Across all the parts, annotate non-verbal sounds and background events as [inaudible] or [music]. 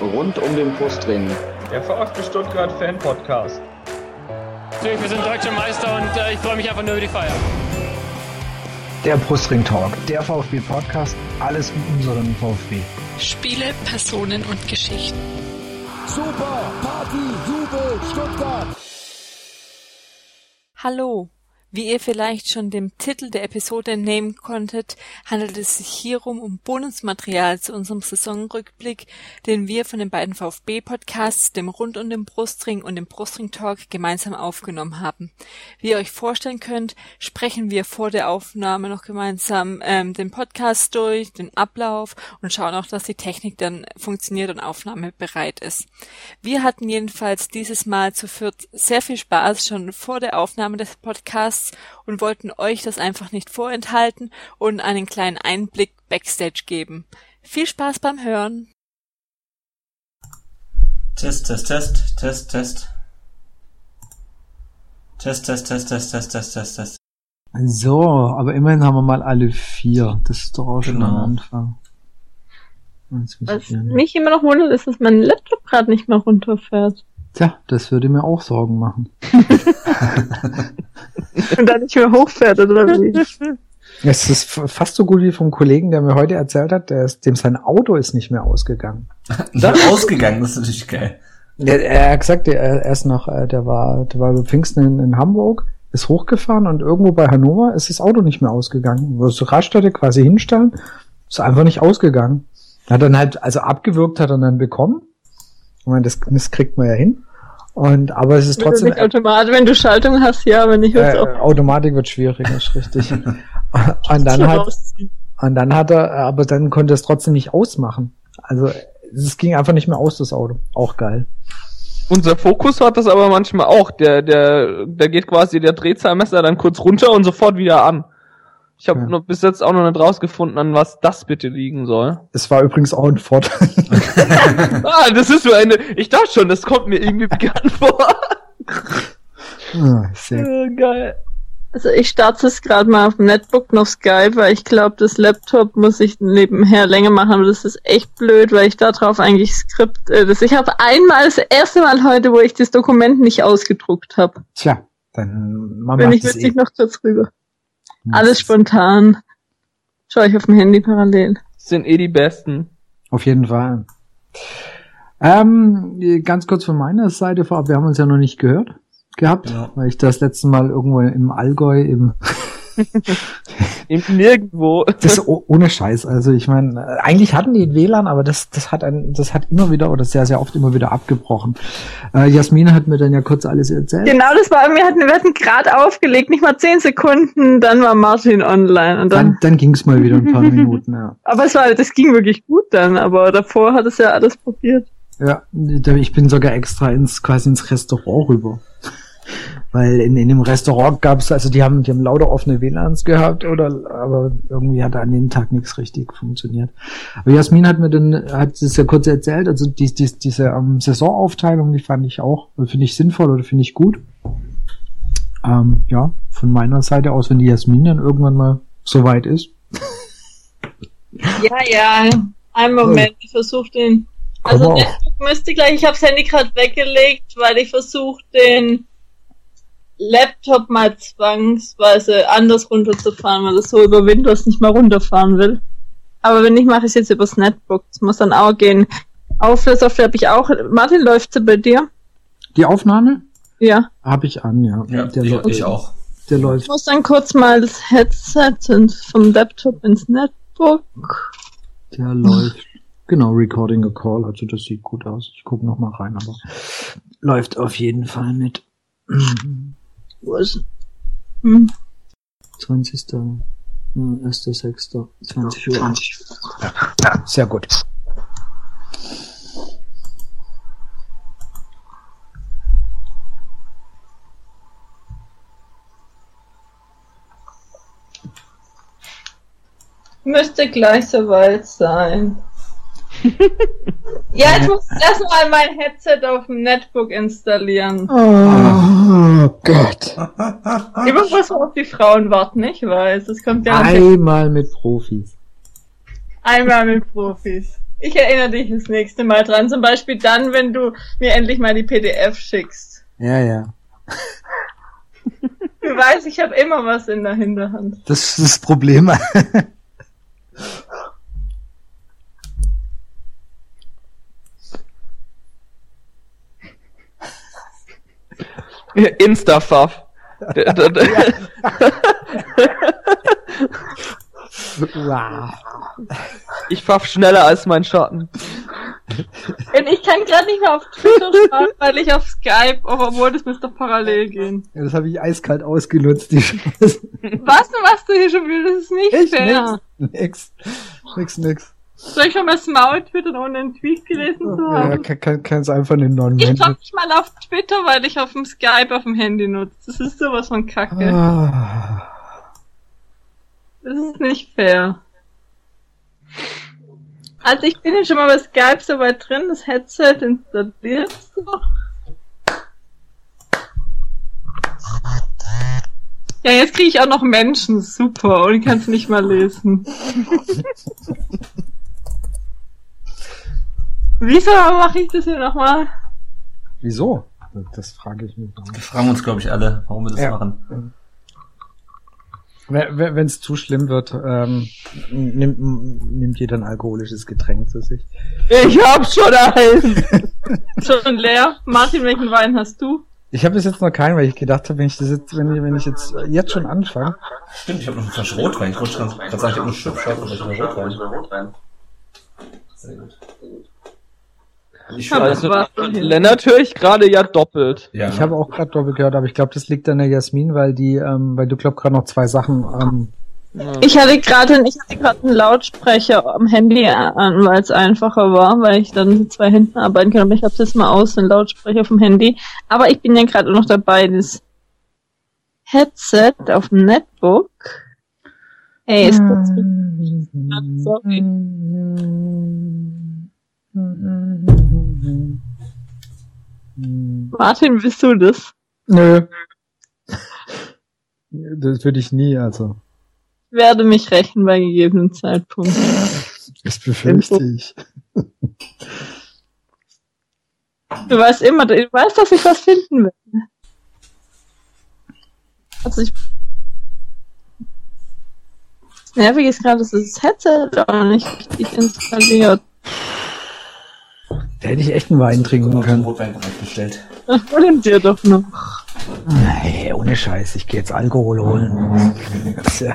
rund um den Brustring. Der VfB Stuttgart Fan Podcast. Natürlich, wir sind deutsche Meister und äh, ich freue mich einfach nur über die Feier. Der Brustring Talk, der VfB Podcast, alles um unseren VfB. Spiele, Personen und Geschichten. Super, Party, Jubel, Stuttgart. Hallo. Wie ihr vielleicht schon dem Titel der Episode entnehmen konntet, handelt es sich hierum um Bonusmaterial zu unserem Saisonrückblick, den wir von den beiden VfB-Podcasts, dem Rund und dem Brustring und dem Brustring Talk gemeinsam aufgenommen haben. Wie ihr euch vorstellen könnt, sprechen wir vor der Aufnahme noch gemeinsam ähm, den Podcast durch, den Ablauf und schauen auch, dass die Technik dann funktioniert und Aufnahme bereit ist. Wir hatten jedenfalls dieses Mal zu viert sehr viel Spaß schon vor der Aufnahme des Podcasts Podcasts und wollten euch das einfach nicht vorenthalten und einen kleinen Einblick backstage geben. Viel Spaß beim Hören! Test, Test, Test, Test, Test. Test, Test, Test, Test, Test, Test, Test, Test. So, aber immerhin haben wir mal alle vier. Das ist doch auch schon Genau. am Anfang. Was mich immer noch wundert, ist, dass mein Laptop gerade nicht mehr runterfährt. Tja, das würde mir auch Sorgen machen. [laughs] Und dann nicht mehr hochfährt, oder wie? [laughs] Es ist fast so gut wie vom Kollegen, der mir heute erzählt hat, der ist, dem sein Auto ist nicht mehr ausgegangen. [laughs] Da ausgegangen, das ist natürlich geil. Der, er hat gesagt, der, er ist noch, äh, der war, der war über Pfingsten in, in Hamburg, ist hochgefahren und irgendwo bei Hannover ist das Auto nicht mehr ausgegangen. Wo es so Raststätte quasi hinstellen, ist einfach nicht ausgegangen. Hat dann halt, also abgewürgt hat er dann bekommen. Ich meine, das, das kriegt man ja hin. Und, aber es ist trotzdem, Nicht automatisch, wenn du Schaltung hast, ja, aber nicht äh, auch. Automatik wird schwierig, ist richtig. [laughs] und dann hat, rausziehen. und dann hat er, aber dann konnte er es trotzdem nicht ausmachen. Also, es ging einfach nicht mehr aus, das Auto. Auch geil. Unser Fokus hat das aber manchmal auch. Der, der, der geht quasi der Drehzahlmesser dann kurz runter und sofort wieder an. Ich habe Ja. bis jetzt auch noch nicht rausgefunden, an was das bitte liegen soll. Es war übrigens auch ein Vorteil. [laughs] Ah, das ist so eine. Ich dachte schon, das kommt mir irgendwie bekannt vor. Ah, Sehr Äh, Geil. Also ich starte es gerade mal auf dem Netbook noch Skype, weil ich glaube, das Laptop muss ich nebenher länger machen, aber das ist echt blöd, weil ich da drauf eigentlich Skript, äh, das, ich habe einmal, das erste Mal heute, wo ich das Dokument nicht ausgedruckt habe. Tja, dann man Wenn macht ich es witzig eh. noch kurz rüber. Alles spontan. Schau ich auf dem Handy parallel. Sind eh die besten. Auf jeden Fall. Ähm, ganz kurz von meiner Seite vorab, wir haben uns ja noch nicht gehört gehabt, Ja. weil ich das letzte Mal irgendwo im Allgäu im Eben [laughs] nirgendwo. das oh- ohne Scheiß. Also ich meine, eigentlich hatten die ein WLAN, aber das das hat ein, das hat immer wieder oder sehr sehr oft immer wieder abgebrochen. Äh, Jasmin hat mir dann ja kurz alles erzählt. Genau, das war, wir hatten, wir hatten gerade aufgelegt, nicht mal zehn Sekunden, dann war Martin online und dann, Dann dann ging's mal wieder ein paar [laughs] Minuten. Ja. aber es war, das ging wirklich gut dann, aber davor hat es ja alles probiert. Ja, ich bin sogar extra ins quasi ins Restaurant rüber. Weil in, in dem Restaurant gab's also die haben, die haben lauter offene WLANs gehabt, oder, aber irgendwie hat an dem Tag nichts richtig funktioniert. Aber Jasmin hat mir dann, hat es ja kurz erzählt, also die, die, diese ähm, Saisonaufteilung, die fand ich auch, finde ich sinnvoll oder finde ich gut. Ähm, ja, von meiner Seite aus, wenn die Jasmin dann irgendwann mal soweit ist. Ja, ja, einen Moment, ich versuche den, also. Netbook müsste gleich, ich habe das Handy gerade weggelegt, weil ich versuche den Laptop mal zwangsweise anders runterzufahren, weil es so über Windows nicht mal runterfahren will. Aber wenn nicht, mache ich es jetzt übers Netbook. Das muss dann auch gehen. Auflössoftware habe ich auch. Martin, läuft sie bei dir? Die Aufnahme Ja. habe ich an, ja. Ja, der, ich, läuft- ich auch. der Ich läuft. muss dann kurz mal das Headset ins- vom Laptop ins Netbook. Der läuft. Genau, Recording a Call, also das sieht gut aus. Ich gucke noch mal rein, aber läuft auf jeden Fall mit. Wo ist hm. 20. äh, 1.6. 20 Uhr. Ja, sehr gut. Müsste gleich soweit sein. Ja, ich muss erstmal mein Headset auf dem Netbook installieren. Oh Gott. Immer muss man auf die Frauen warten, ich weiß. Das kommt ja Einmal mit Profis. einmal mit Profis. Ich erinnere dich das nächste Mal dran. Zum Beispiel dann, wenn du mir endlich mal die PDF schickst. Ja, ja. Du weißt, ich habe immer was in der Hinterhand. Das ist das Problem. [laughs] D- wow. Ich pfaff schneller als mein Schatten. Und ich kann gerade nicht mehr auf Twitter schauen, weil ich auf Skype, obwohl das müsste doch parallel gehen. Ja, das habe ich eiskalt ausgenutzt, die Scheiße. Was machst du hier schon wieder? Das ist nicht Ich fair. nix. Nix, nix, nix. Soll ich schon mal das Maul twittern, ohne einen Tweet gelesen zu Ja, haben? kann, kann, kann's einfach einen non Ich schaue nicht mal auf Twitter, weil ich auf dem Skype auf dem Handy nutze. Das ist sowas von Kacke. ah. Das ist nicht fair. Also ich bin ja schon mal bei Skype so weit drin, das Headset installiert. Ja, jetzt kriege ich auch noch Menschen, super, und ich kann es nicht mal lesen. [laughs] Wieso mache ich das hier nochmal? Wieso? Das frage ich mich. Wir fragen uns, glaube ich, alle, warum wir das Ja. machen. Wenn es zu schlimm wird, ähm, nimmt, nimmt jeder ein alkoholisches Getränk zu sich. Ich hab schon einen. [laughs] Schon leer? Martin, welchen Wein hast du? Ich habe bis jetzt noch keinen, weil ich gedacht habe, wenn ich das jetzt, wenn ich, wenn ich jetzt jetzt schon anfange, Stimmt, ich habe noch eine Flasche Rotwein. Ich wollte gerade sagen, ich habe nur Schubschott oder ich habe Rotwein. Sehr gut. Ich Aber Also, das. Lennart höre ich gerade ja doppelt. ja, ich habe auch gerade doppelt gehört, aber ich glaube, das liegt an der Jasmin, weil die, ähm, weil du glaub gerade noch zwei Sachen, ähm, Ich hatte gerade ich hatte gerade einen Lautsprecher am Handy an, weil es einfacher war, weil ich dann mit zwei Händen arbeiten kann. Aber ich habe jetzt mal aus, den Lautsprecher vom Handy. Aber ich bin ja gerade noch dabei, das Headset auf dem Netbook. Ey, ist das Sorry. Martin, bist du das? Nö. [laughs] Das würde ich nie, also. Ich werde mich rächen bei gegebenem Zeitpunkt. Das befürchte ich. Du weißt immer, du weißt, dass ich was finden will. Also ich. Das Nervige ist gerade, dass das Headset auch nicht richtig installiert. Da hätte ich echt einen Wein trinken können. Rotwein bereitgestellt. Das wollen dir doch noch. Nee, ohne Scheiß, ich gehe jetzt Alkohol holen. [laughs] Ja,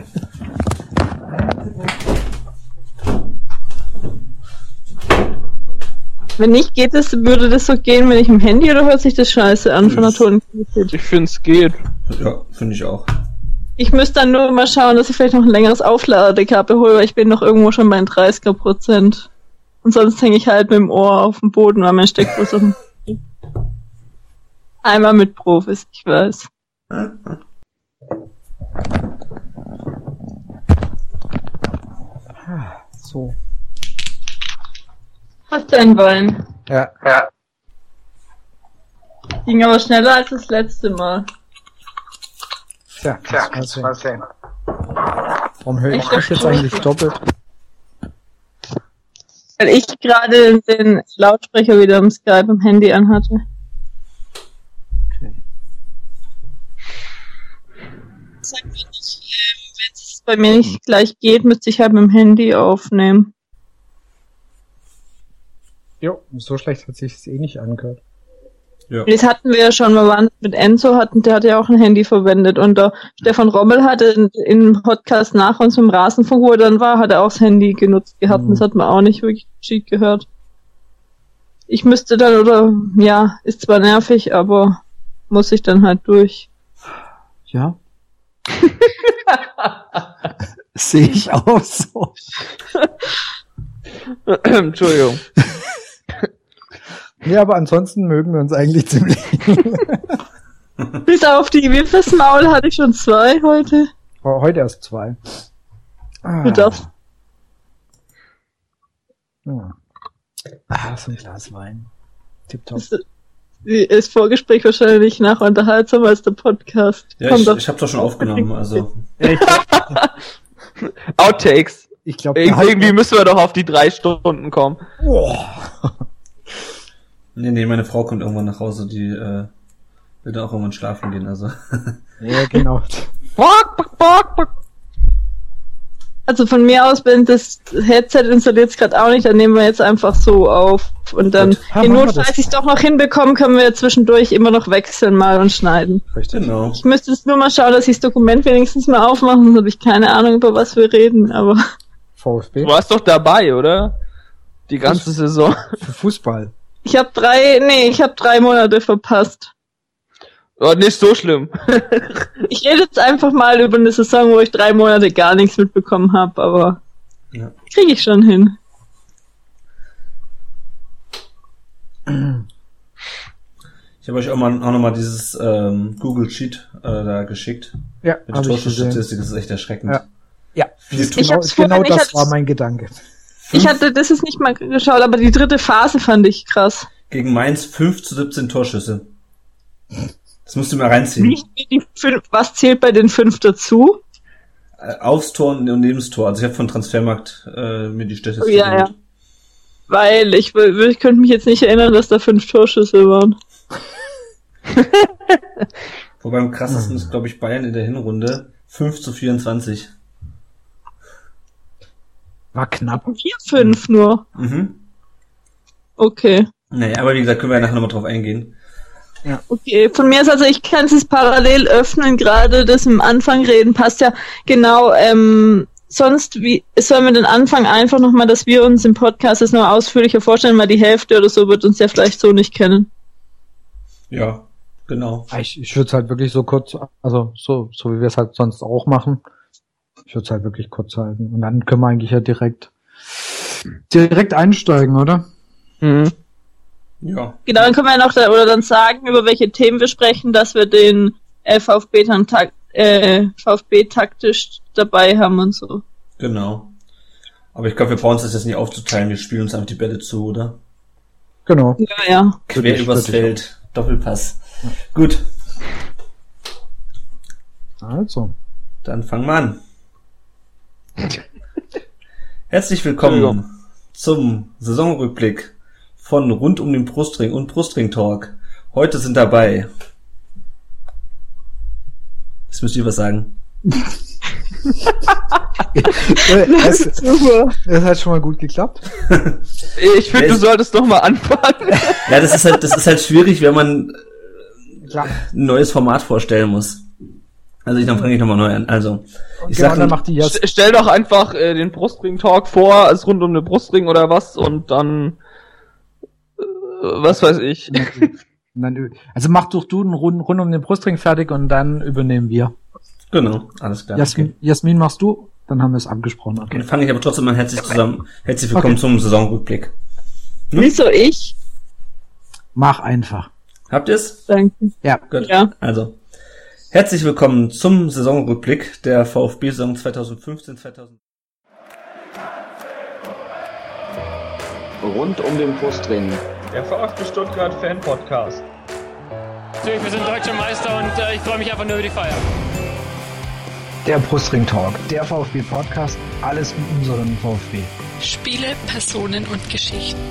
Wenn nicht, geht es, würde das so gehen, wenn ich im Handy oder hört sich das scheiße an von der Tonqualität? Ich find's geht. Ja, finde ich auch. Ich müsste dann nur mal schauen, dass ich vielleicht noch ein längeres Aufladekabel hole, weil ich bin noch irgendwo schon bei den 30er Prozent. Und sonst hänge ich halt mit dem Ohr auf dem Boden, weil mein Steckfuß auf dem [laughs] Einmal mit Profis, ich weiß. so. Was dein Wein? Ja. Ging aber schneller als das letzte Mal. Tja, das mal sehen. Warum höre ich Ich dich jetzt eigentlich doppelt? Weil ich gerade den Lautsprecher wieder im Skype im Handy anhatte. Okay. Sag mir nicht, ähm, wenn es bei mir nicht gleich geht, müsste ich halt mit dem Handy aufnehmen. Jo, so schlecht hat sich eh nicht angehört. Ja. Das hatten wir ja schon, wir waren mit Enzo, hatten, der hat ja auch ein Handy verwendet und der Stefan Rommel hatte in- im Podcast nach uns im Rasenfunk, wo er dann war, hat er auch das Handy genutzt gehabt und das hat man auch nicht wirklich geschieht gehört. Ich müsste dann, oder, ja, ist zwar nervig, aber muss ich dann halt durch. Ja. [laughs] Sehe ich auch so. [laughs] Entschuldigung. [laughs] Ja, aber ansonsten mögen wir uns eigentlich ziemlich. [laughs] Bis auf die Wimpelsmaul hatte ich schon zwei heute. Heute erst zwei. Ah, Du darfst. Ja. Ah, so ein Glas Wein. Tipptopp. Das ist Vorgespräch wahrscheinlich nach unterhaltsamer als der Podcast. Ja, Komm ich, doch. ich habe doch schon aufgenommen, also. [laughs] Outtakes. ich glaube, Ir irgendwie müssen wir doch auf die drei Stunden kommen. Nee, nee, meine Frau kommt irgendwann nach Hause, die äh, will dann auch irgendwann schlafen gehen, also. [laughs] ja, genau. Bock, bock, bock, bock. Also von mir aus, wenn das Headset installiert es gerade auch nicht, dann nehmen wir jetzt einfach so auf. Und dann, Gut. In machen wir Not, das falls ich es doch. noch hinbekomme, können wir zwischendurch immer noch wechseln mal und schneiden. Richtig. Genau. Ich müsste jetzt nur mal schauen, dass ich das Dokument wenigstens mal aufmache, sonst habe ich keine Ahnung, über was wir reden, aber VfB. Du warst doch dabei, oder? Die ganze Saison. Für Fußball. Ich habe drei, nee, ich habe drei Monate verpasst. Oh, nicht so schlimm. [laughs] Ich rede jetzt einfach mal über eine Saison, wo ich drei Monate gar nichts mitbekommen habe, aber Ja. kriege ich schon hin. Ich habe euch auch, mal, auch nochmal dieses ähm, Google Sheet äh, da geschickt. Ja, Mit gesehen. Torschussstatistik, das ist echt erschreckend. Ja. Ja, Viel zu- Ich genau, genau das war mein Gedanke. Ich hatte das ist nicht mal geschaut, aber die dritte Phase fand ich krass. Gegen Mainz 5 zu 17 Torschüsse. Das musst du mal reinziehen. Nicht die fünf, was zählt bei den fünf dazu? Äh, Aufs Tor und neben das Tor. Also ich habe von Transfermarkt äh, mir die Statistik Ja, ja. geholt. Weil ich, ich könnte mich jetzt nicht erinnern, dass da fünf Torschüsse waren. [laughs] Wobei am krassesten ist, glaube ich, Bayern in der Hinrunde 5 zu 24. War knapp. Vier, fünf nur. Mhm. Okay. Naja, aber wie gesagt, können wir ja nachher nochmal drauf eingehen. Okay, von mir ist also, ich kann es jetzt parallel öffnen, gerade das im Anfang reden passt ja genau, ähm, sonst wie, sollen wir den Anfang einfach nochmal, dass wir uns im Podcast das noch ausführlicher vorstellen, weil die Hälfte oder so wird uns ja vielleicht so nicht kennen. Ja, genau. Ich, ich würde es halt wirklich so kurz, also so, so wie wir es halt sonst auch machen. Ich würde es halt wirklich kurz halten. Und dann können wir eigentlich ja direkt, direkt einsteigen, oder? Mhm. Ja. Genau, dann können wir ja noch da, oder dann sagen, über welche Themen wir sprechen, dass wir den äh, VfB dann tak äh, VfB taktisch dabei haben und so. Genau. Aber ich glaube, wir brauchen uns das jetzt nicht aufzuteilen. Wir spielen uns einfach die Bälle zu, oder? Genau. Ja, ja. Quer übers Feld. Doppelpass. Gut, Also. dann fangen wir an. [laughs] Herzlich willkommen zum Saisonrückblick von Rund um den Brustring und Brustring Talk. Heute sind dabei. Jetzt müsst ihr was sagen. [laughs] das, Super. das hat schon mal gut geklappt. [laughs] Ich finde, du solltest doch mal anfangen. Ja, das ist halt, das ist halt schwierig, wenn man ein neues Format vorstellen muss. Also ich, dann fange ich nochmal neu an. Also, ich genau, sag, dann macht die Jas St- Stell doch einfach äh, den Brustring-Talk vor, als rund um eine Brustring oder was und dann äh, was weiß ich. Also mach doch du einen rund, rund um den Brustring fertig und dann übernehmen wir. genau, alles klar. Jasmin, Jasmin machst du, dann haben wir es abgesprochen. Okay. Okay. Dann fange ich aber trotzdem mal herzlich zusammen. Herzlich willkommen Okay. zum Saisonrückblick. Wieso ich? Mach einfach. Habt ihr's? Danke. Ja. Gut. Ja. Also, herzlich willkommen zum Saisonrückblick der VfB-Saison 2015-2016. Rund um den Brustring. Der VfB Stuttgart Fan Podcast. Natürlich, wir sind deutscher Meister und äh, ich freue mich einfach nur über die Feier. Der Brustring Talk, der VfB Podcast, alles um unseren VfB. Spiele, Personen und Geschichten.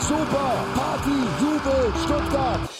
Super, Party, Jubel, Stuttgart.